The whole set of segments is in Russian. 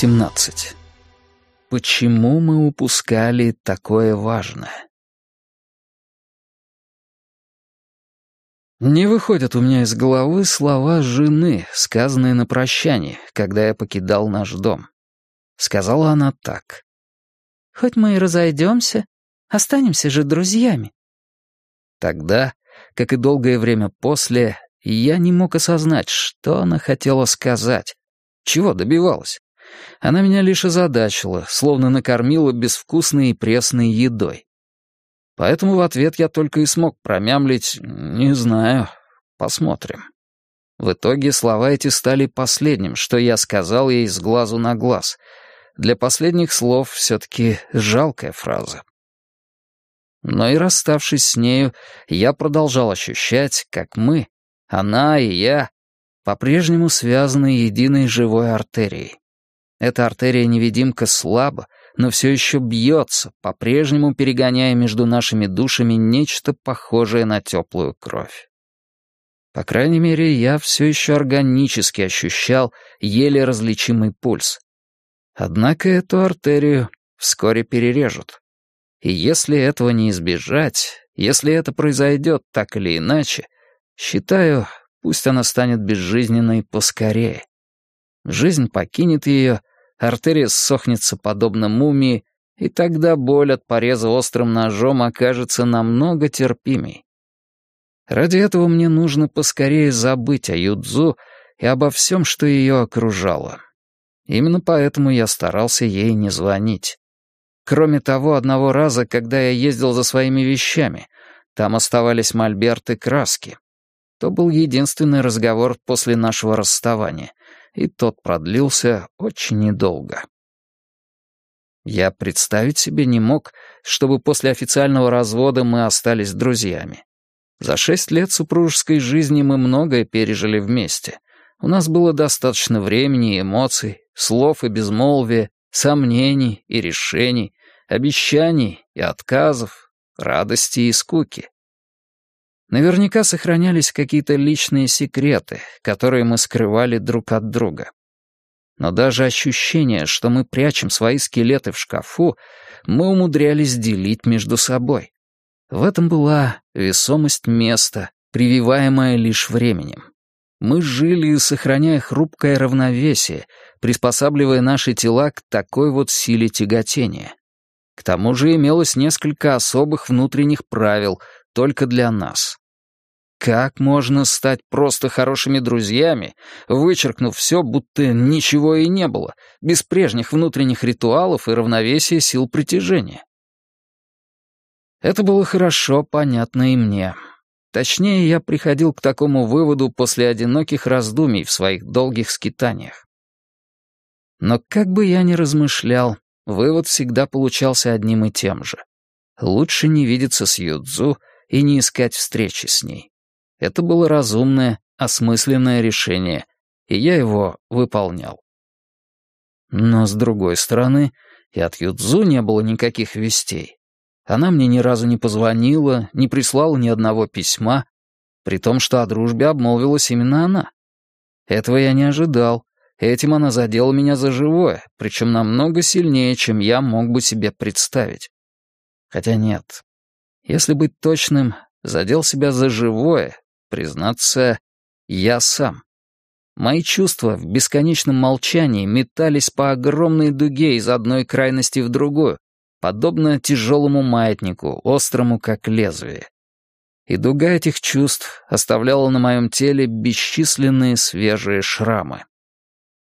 17. Почему мы упускали такое важное? Не выходят у меня из головы слова жены, сказанные на прощание, когда я покидал наш дом. Сказала она так. «Хоть мы и разойдемся, останемся же друзьями». Тогда, как и долгое время после, я не мог осознать, что она хотела сказать, чего добивалась. Она меня лишь озадачила, словно накормила безвкусной и пресной едой. Поэтому в ответ я только и смог промямлить «не знаю, посмотрим». В итоге слова эти стали последним, что я сказал ей с глазу на глаз. Для последних слов все-таки жалкая фраза. Но и расставшись с нею, я продолжал ощущать, как мы, она и я, по-прежнему связаны единой живой артерией. Эта артерия-невидимка слабо, но все еще бьется, по-прежнему перегоняя между нашими душами нечто похожее на теплую кровь. По крайней мере, я все еще органически ощущал еле различимый пульс. Однако эту артерию вскоре перережут. И если этого не избежать, если это произойдет так или иначе, считаю, пусть она станет безжизненной поскорее. Жизнь покинет ее, артерия ссохнется подобно мумии, и тогда боль от пореза острым ножом окажется намного терпимей. Ради этого мне нужно поскорее забыть о Юдзу и обо всем, что ее окружало. Именно поэтому я старался ей не звонить. Кроме того одного раза, когда я ездил за своими вещами, там оставались мольберты краски. То был единственный разговор после нашего расставания и тот продлился очень недолго. Я представить себе не мог, чтобы после официального развода мы остались друзьями. За шесть лет супружеской жизни мы многое пережили вместе. У нас было достаточно времени и эмоций, слов и безмолвия, сомнений и решений, обещаний и отказов, радости и скуки. Наверняка сохранялись какие-то личные секреты, которые мы скрывали друг от друга. Но даже ощущение, что мы прячем свои скелеты в шкафу, мы умудрялись делить между собой. В этом была весомость места, прививаемая лишь временем. Мы жили, сохраняя хрупкое равновесие, приспосабливая наши тела к такой вот силе тяготения. К тому же имелось несколько особых внутренних правил — только для нас. Как можно стать просто хорошими друзьями, вычеркнув все, будто ничего и не было, без прежних внутренних ритуалов и равновесия сил притяжения? Это было хорошо понятно и мне. Точнее, я приходил к такому выводу после одиноких раздумий в своих долгих скитаниях. Но как бы я ни размышлял, вывод всегда получался одним и тем же. Лучше не видеться с Юдзу и не искать встречи с ней. Это было разумное, осмысленное решение, и я его выполнял. Но, с другой стороны, и от Юдзу не было никаких вестей. Она мне ни разу не позвонила, не прислала ни одного письма, при том, что о дружбе обмолвилась именно она. Этого я не ожидал. Этим она задела меня за живое, причем намного сильнее, чем я мог бы себе представить. Хотя нет, если быть точным, задел себя за живое, признаться, я сам. Мои чувства в бесконечном молчании метались по огромной дуге из одной крайности в другую, подобно тяжелому маятнику, острому как лезвие. И дуга этих чувств оставляла на моем теле бесчисленные свежие шрамы.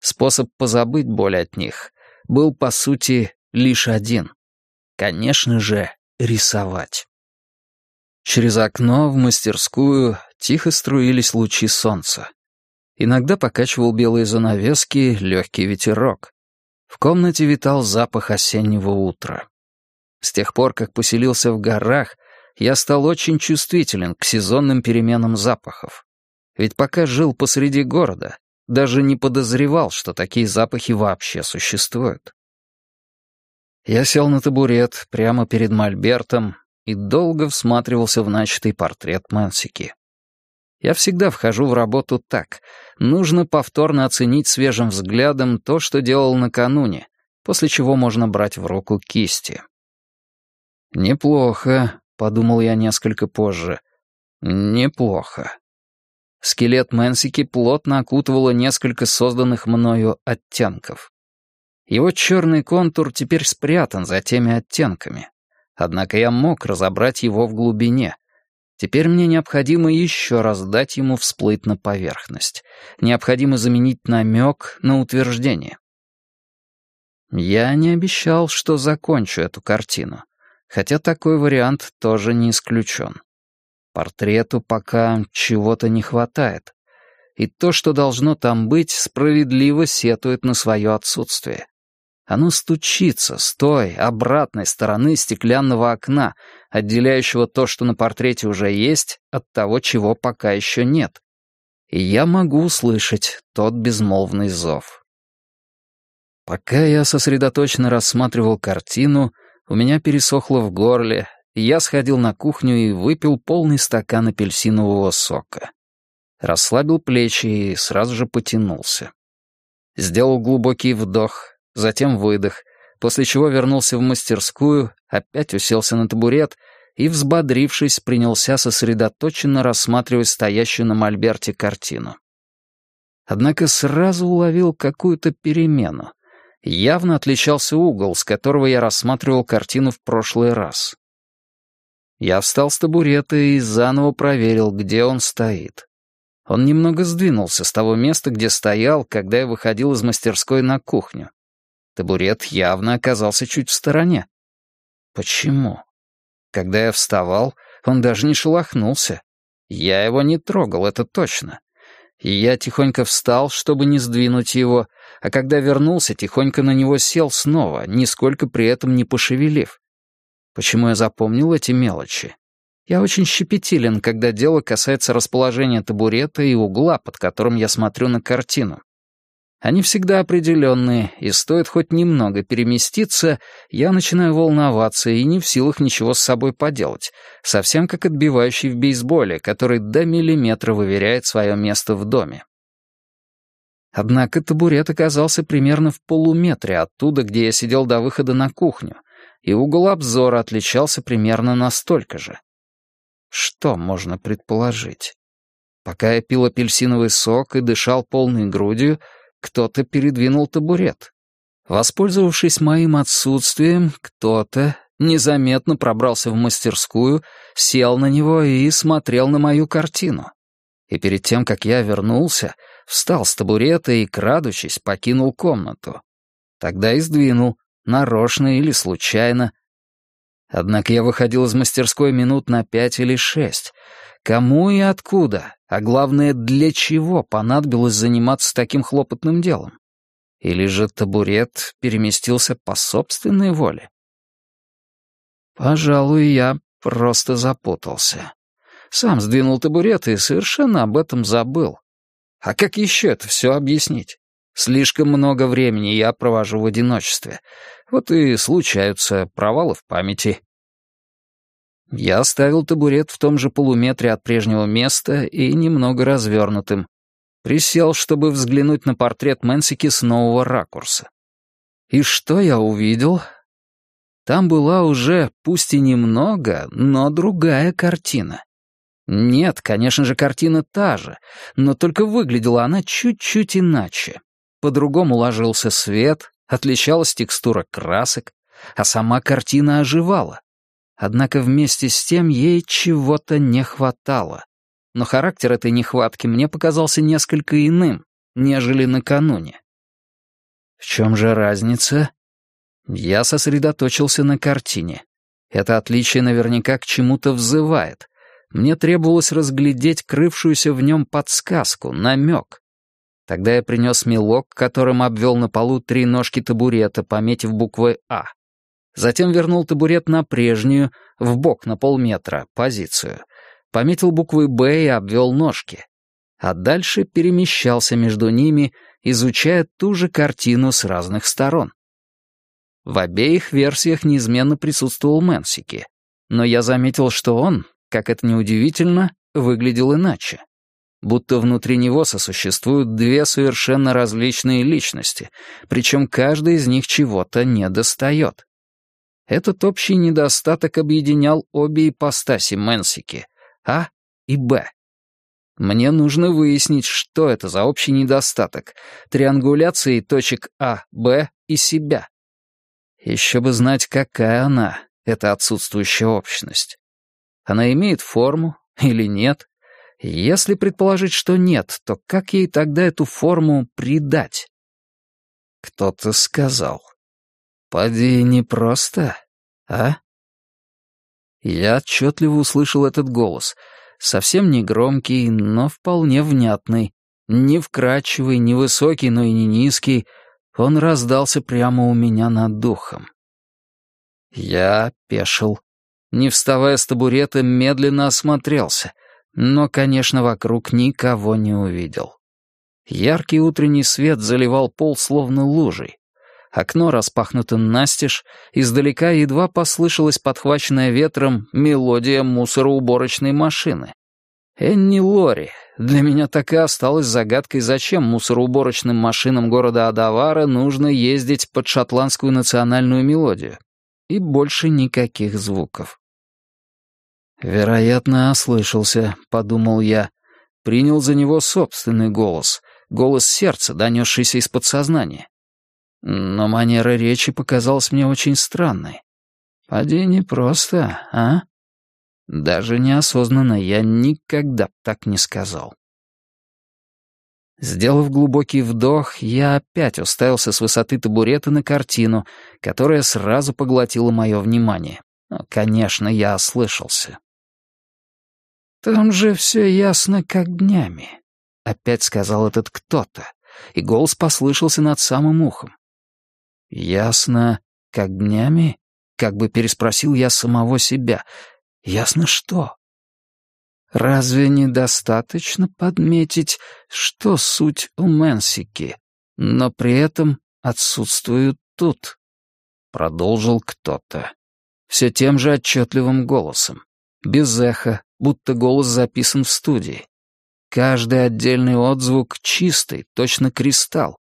Способ позабыть боль от них был, по сути, лишь один. Конечно же, рисовать. Через окно в мастерскую тихо струились лучи солнца. Иногда покачивал белые занавески легкий ветерок. В комнате витал запах осеннего утра. С тех пор, как поселился в горах, я стал очень чувствителен к сезонным переменам запахов. Ведь пока жил посреди города, даже не подозревал, что такие запахи вообще существуют. Я сел на табурет прямо перед мольбертом и долго всматривался в начатый портрет Мэнсики. Я всегда вхожу в работу так. Нужно повторно оценить свежим взглядом то, что делал накануне, после чего можно брать в руку кисти. «Неплохо», — подумал я несколько позже. «Неплохо». Скелет Мэнсики плотно окутывало несколько созданных мною оттенков. Его черный контур теперь спрятан за теми оттенками. Однако я мог разобрать его в глубине. Теперь мне необходимо еще раз дать ему всплыть на поверхность. Необходимо заменить намек на утверждение. Я не обещал, что закончу эту картину, хотя такой вариант тоже не исключен. Портрету пока чего-то не хватает. И то, что должно там быть, справедливо сетует на свое отсутствие. Оно стучится с той, обратной стороны стеклянного окна, отделяющего то, что на портрете уже есть, от того, чего пока еще нет. И я могу услышать тот безмолвный зов. Пока я сосредоточенно рассматривал картину, у меня пересохло в горле, я сходил на кухню и выпил полный стакан апельсинового сока. Расслабил плечи и сразу же потянулся. Сделал глубокий вдох, затем выдох, после чего вернулся в мастерскую, опять уселся на табурет и, взбодрившись, принялся сосредоточенно рассматривать стоящую на мольберте картину. Однако сразу уловил какую-то перемену. Явно отличался угол, с которого я рассматривал картину в прошлый раз. Я встал с табурета и заново проверил, где он стоит. Он немного сдвинулся с того места, где стоял, когда я выходил из мастерской на кухню. Табурет явно оказался чуть в стороне. Почему? Когда я вставал, он даже не шелохнулся. Я его не трогал, это точно. И я тихонько встал, чтобы не сдвинуть его, а когда вернулся, тихонько на него сел снова, нисколько при этом не пошевелив. Почему я запомнил эти мелочи? Я очень щепетилен, когда дело касается расположения табурета и угла, под которым я смотрю на картину. Они всегда определенные, и стоит хоть немного переместиться, я начинаю волноваться и не в силах ничего с собой поделать, совсем как отбивающий в бейсболе, который до миллиметра выверяет свое место в доме. Однако табурет оказался примерно в полуметре оттуда, где я сидел до выхода на кухню, и угол обзора отличался примерно настолько же. Что можно предположить? Пока я пил апельсиновый сок и дышал полной грудью, кто-то передвинул табурет. Воспользовавшись моим отсутствием, кто-то незаметно пробрался в мастерскую, сел на него и смотрел на мою картину. И перед тем, как я вернулся, встал с табурета и, крадучись, покинул комнату. Тогда и сдвинул, нарочно или случайно. Однако я выходил из мастерской минут на пять или шесть. Кому и откуда, а главное, для чего понадобилось заниматься таким хлопотным делом? Или же табурет переместился по собственной воле? Пожалуй, я просто запутался. Сам сдвинул табурет и совершенно об этом забыл. А как еще это все объяснить? Слишком много времени я провожу в одиночестве. Вот и случаются провалы в памяти. Я оставил табурет в том же полуметре от прежнего места и немного развернутым. Присел, чтобы взглянуть на портрет Мэнсики с нового ракурса. И что я увидел? Там была уже, пусть и немного, но другая картина. Нет, конечно же, картина та же, но только выглядела она чуть-чуть иначе. По-другому ложился свет, отличалась текстура красок, а сама картина оживала. Однако вместе с тем ей чего-то не хватало. Но характер этой нехватки мне показался несколько иным, нежели накануне. В чем же разница? Я сосредоточился на картине. Это отличие наверняка к чему-то взывает. Мне требовалось разглядеть крывшуюся в нем подсказку, намек. Тогда я принес мелок, которым обвел на полу три ножки табурета, пометив буквой «А». Затем вернул табурет на прежнюю, в бок на полметра, позицию. Пометил буквы «Б» и обвел ножки. А дальше перемещался между ними, изучая ту же картину с разных сторон. В обеих версиях неизменно присутствовал Мэнсики, но я заметил, что он, как это ни удивительно, выглядел иначе. будто внутри него сосуществуют две совершенно различные личности, причем каждая из них чего-то недостает. Этот общий недостаток объединял обе ипостаси Мэнсики — А и Б. Мне нужно выяснить, что это за общий недостаток — триангуляции точек А, Б и себя. Еще бы знать, какая она, эта отсутствующая общность. Она имеет форму или нет? Если предположить, что нет, то как ей тогда эту форму придать? Кто-то сказал. «Поди непросто, а?» Я отчетливо услышал этот голос, совсем не громкий, но вполне внятный, не вкрадчивый, не высокий, но и не низкий. Он раздался прямо у меня над духом. Я пешил. Не вставая с табурета, медленно осмотрелся, но, конечно, вокруг никого не увидел. Яркий утренний свет заливал пол словно лужей. Окно распахнуто настежь, издалека едва послышалась подхваченная ветром мелодия мусороуборочной машины. Энни Лори. Для меня так и осталось загадкой, зачем мусороуборочным машинам города Адавара нужно ездить под шотландскую национальную мелодию и больше никаких звуков. «Вероятно, ослышался», — подумал я. Принял за него собственный голос, голос сердца, донесшийся из подсознания. Но манера речи показалась мне очень странной. «Поди не просто, а?» Даже неосознанно я никогда так не сказал. Сделав глубокий вдох, я опять уставился с высоты табурета на картину, которая сразу поглотила мое внимание. Но, конечно, я ослышался. «Там же все ясно, как днями», — опять сказал этот кто-то, и голос послышался над самым ухом. «Ясно, как днями?» — как бы переспросил я самого себя. «Ясно что?» Разве недостаточно подметить, что суть у Мэнсики, но при этом отсутствуют тут? Продолжил кто-то. Все тем же отчетливым голосом. Без эха, будто голос записан в студии. Каждый отдельный отзвук чистый, точно кристалл.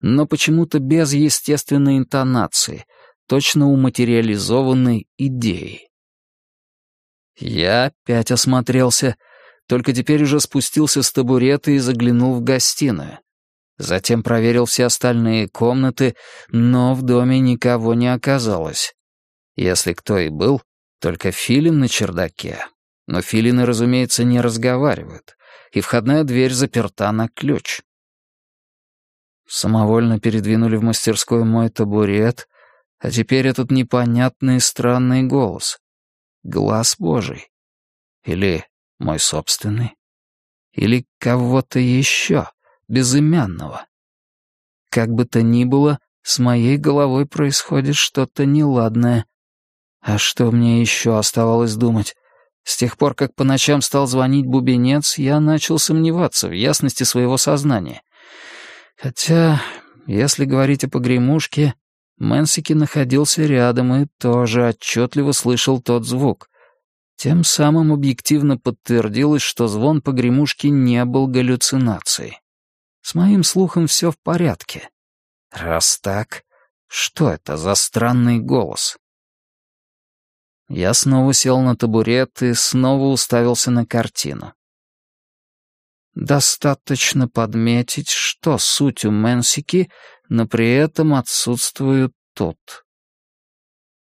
Но почему-то без естественной интонации, точно уматериализованной идеей. Я опять осмотрелся, только теперь уже спустился с табурета и заглянул в гостиную. Затем проверил все остальные комнаты, но в доме никого не оказалось. Если кто и был, только филин на чердаке. Но филины, разумеется, не разговаривают, и входная дверь заперта на ключ. Самовольно передвинули в мастерской мой табурет, а теперь этот непонятный странный голос глаз Божий? Или мой собственный? Или кого-то еще, безымянного? Как бы то ни было, с моей головой происходит что-то неладное. А что мне еще оставалось думать? С тех пор, как по ночам стал звонить бубенец, я начал сомневаться в ясности своего сознания. Хотя, если говорить о погремушке, Мэнсики находился рядом и тоже отчетливо слышал тот звук. Тем самым объективно подтвердилось, что звон погремушки не был галлюцинацией. С моим слухом все в порядке. Раз так, что это за странный голос? Я снова сел на табурет и снова уставился на картину. Достаточно подметить, что суть у Мэнсики но при этом отсутствуют тут.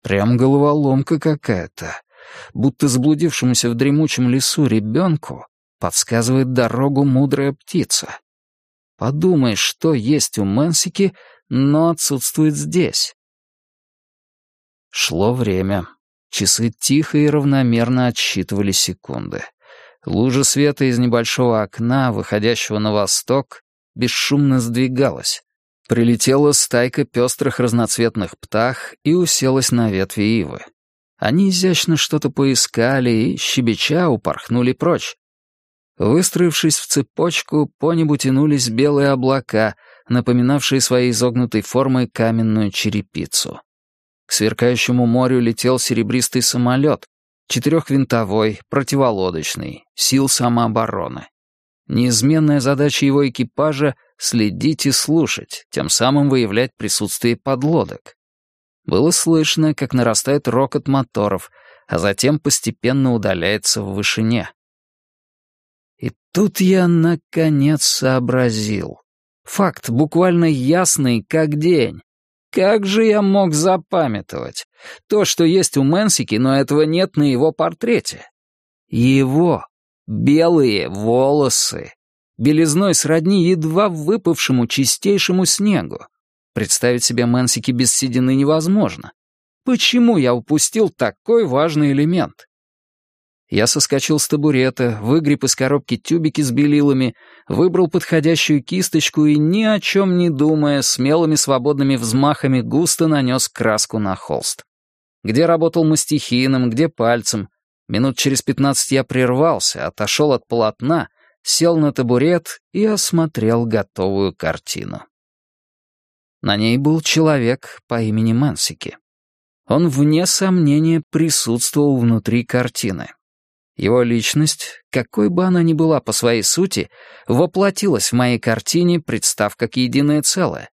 Прям головоломка какая-то. Будто заблудившемуся в дремучем лесу ребенку подсказывает дорогу мудрая птица. Подумай, что есть у Мэнсики, но отсутствует здесь. Шло время. Часы тихо и равномерно отсчитывали секунды. Лужа света из небольшого окна, выходящего на восток, бесшумно сдвигалась. Прилетела стайка пестрых разноцветных птах и уселась на ветви ивы. Они изящно что-то поискали и, щебеча, упорхнули прочь. Выстроившись в цепочку, по небу тянулись белые облака, напоминавшие своей изогнутой формой каменную черепицу. К сверкающему морю летел серебристый самолет, четырехвинтовой, противолодочный, сил самообороны. Неизменная задача его экипажа — следить и слушать, тем самым выявлять присутствие подлодок. Было слышно, как нарастает рокот моторов, а затем постепенно удаляется в вышине. И тут я, наконец, сообразил. Факт буквально ясный, как день. Как же я мог запамятовать? То, что есть у Мэнсики, но этого нет на его портрете. Его белые волосы, белизной сродни едва выпавшему чистейшему снегу. Представить себе Мэнсики без седины невозможно. Почему я упустил такой важный элемент? Я соскочил с табурета, выгреб из коробки тюбики с белилами, выбрал подходящую кисточку и, ни о чем не думая, смелыми свободными взмахами густо нанес краску на холст. Где работал мастихином, где пальцем. Минут через пятнадцать я прервался, отошел от полотна, сел на табурет и осмотрел готовую картину. На ней был человек по имени Мансики. Он, вне сомнения, присутствовал внутри картины. Его личность, какой бы она ни была по своей сути, воплотилась в моей картине, представ как единое целое.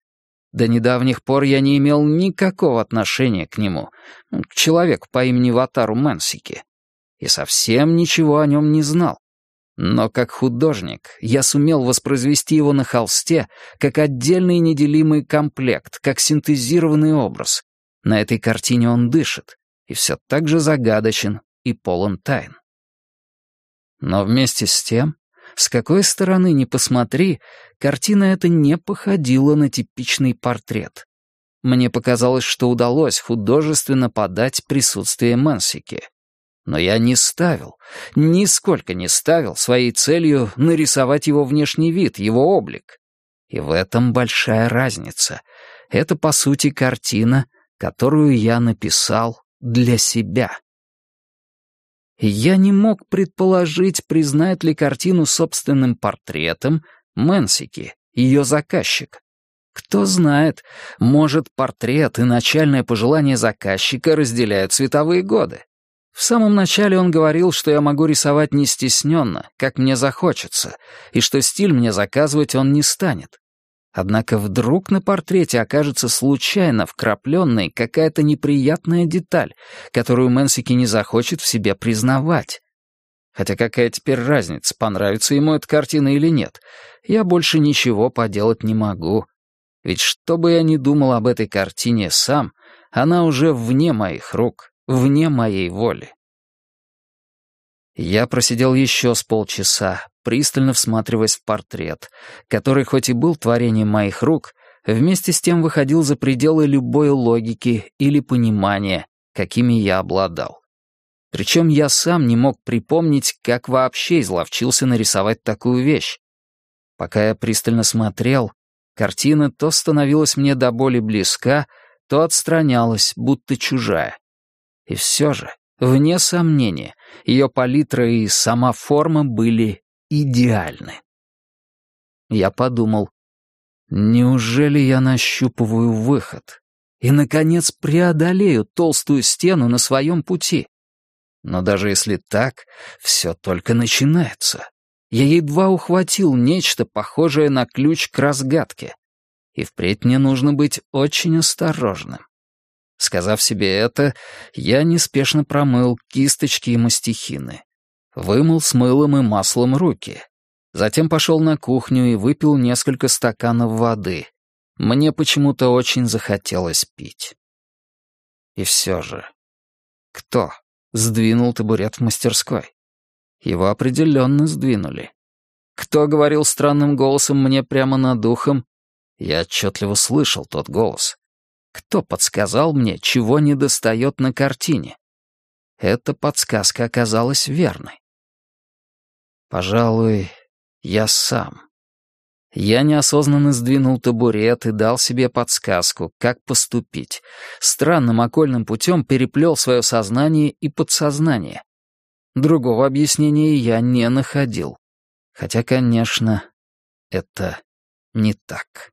До недавних пор я не имел никакого отношения к нему, к человеку по имени Ватару Мэнсики, и совсем ничего о нем не знал. Но как художник я сумел воспроизвести его на холсте как отдельный неделимый комплект, как синтезированный образ. На этой картине он дышит, и все так же загадочен и полон тайн. Но вместе с тем, с какой стороны ни посмотри, картина эта не походила на типичный портрет. Мне показалось, что удалось художественно подать присутствие Мансики. Но я не ставил, нисколько не ставил своей целью нарисовать его внешний вид, его облик. И в этом большая разница. Это, по сути, картина, которую я написал для себя я не мог предположить, признает ли картину собственным портретом Мэнсики, ее заказчик. Кто знает, может, портрет и начальное пожелание заказчика разделяют цветовые годы. В самом начале он говорил, что я могу рисовать не стесненно, как мне захочется, и что стиль мне заказывать он не станет. Однако вдруг на портрете окажется случайно вкрапленной какая-то неприятная деталь, которую Мэнсики не захочет в себе признавать. Хотя какая теперь разница, понравится ему эта картина или нет. Я больше ничего поделать не могу. Ведь что бы я ни думал об этой картине сам, она уже вне моих рук, вне моей воли. Я просидел еще с полчаса, пристально всматриваясь в портрет, который хоть и был творением моих рук, вместе с тем выходил за пределы любой логики или понимания, какими я обладал. Причем я сам не мог припомнить, как вообще изловчился нарисовать такую вещь. Пока я пристально смотрел, картина то становилась мне до боли близка, то отстранялась, будто чужая. И все же, вне сомнения, ее палитра и сама форма были идеальны. Я подумал, неужели я нащупываю выход и, наконец, преодолею толстую стену на своем пути? Но даже если так, все только начинается. Я едва ухватил нечто, похожее на ключ к разгадке. И впредь мне нужно быть очень осторожным. Сказав себе это, я неспешно промыл кисточки и мастихины. Вымыл с мылом и маслом руки. Затем пошел на кухню и выпил несколько стаканов воды. Мне почему-то очень захотелось пить. И все же, кто сдвинул табурет в мастерской? Его определенно сдвинули. Кто говорил странным голосом мне прямо над ухом? Я отчетливо слышал тот голос. Кто подсказал мне, чего недостает на картине? Эта подсказка оказалась верной. Пожалуй, я сам. Я неосознанно сдвинул табурет и дал себе подсказку, как поступить. Странным окольным путем переплел свое сознание и подсознание. Другого объяснения я не находил. Хотя, конечно, это не так.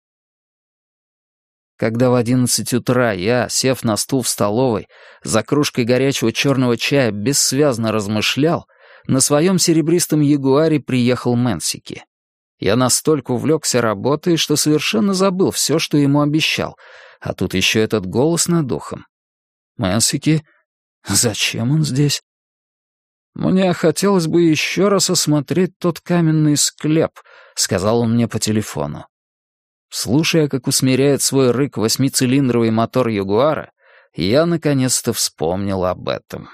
Когда в одиннадцать утра я, сев на стул в столовой, за кружкой горячего черного чая бессвязно размышлял, на своем серебристом ягуаре приехал Мэнсики. Я настолько увлекся работой, что совершенно забыл все, что ему обещал, а тут еще этот голос над духом. Мэнсики, зачем он здесь? «Мне хотелось бы еще раз осмотреть тот каменный склеп», — сказал он мне по телефону. Слушая, как усмиряет свой рык восьмицилиндровый мотор Ягуара, я наконец-то вспомнил об этом.